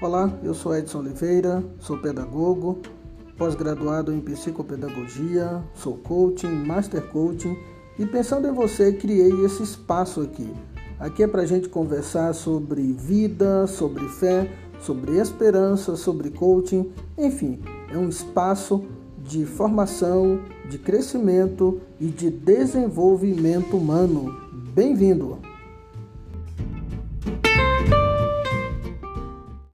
Olá, eu sou Edson Oliveira, sou pedagogo, pós-graduado em psicopedagogia, sou coaching, master coaching e pensando em você, criei esse espaço aqui. Aqui é para a gente conversar sobre vida, sobre fé, sobre esperança, sobre coaching, enfim, é um espaço de formação, de crescimento e de desenvolvimento humano. Bem-vindo!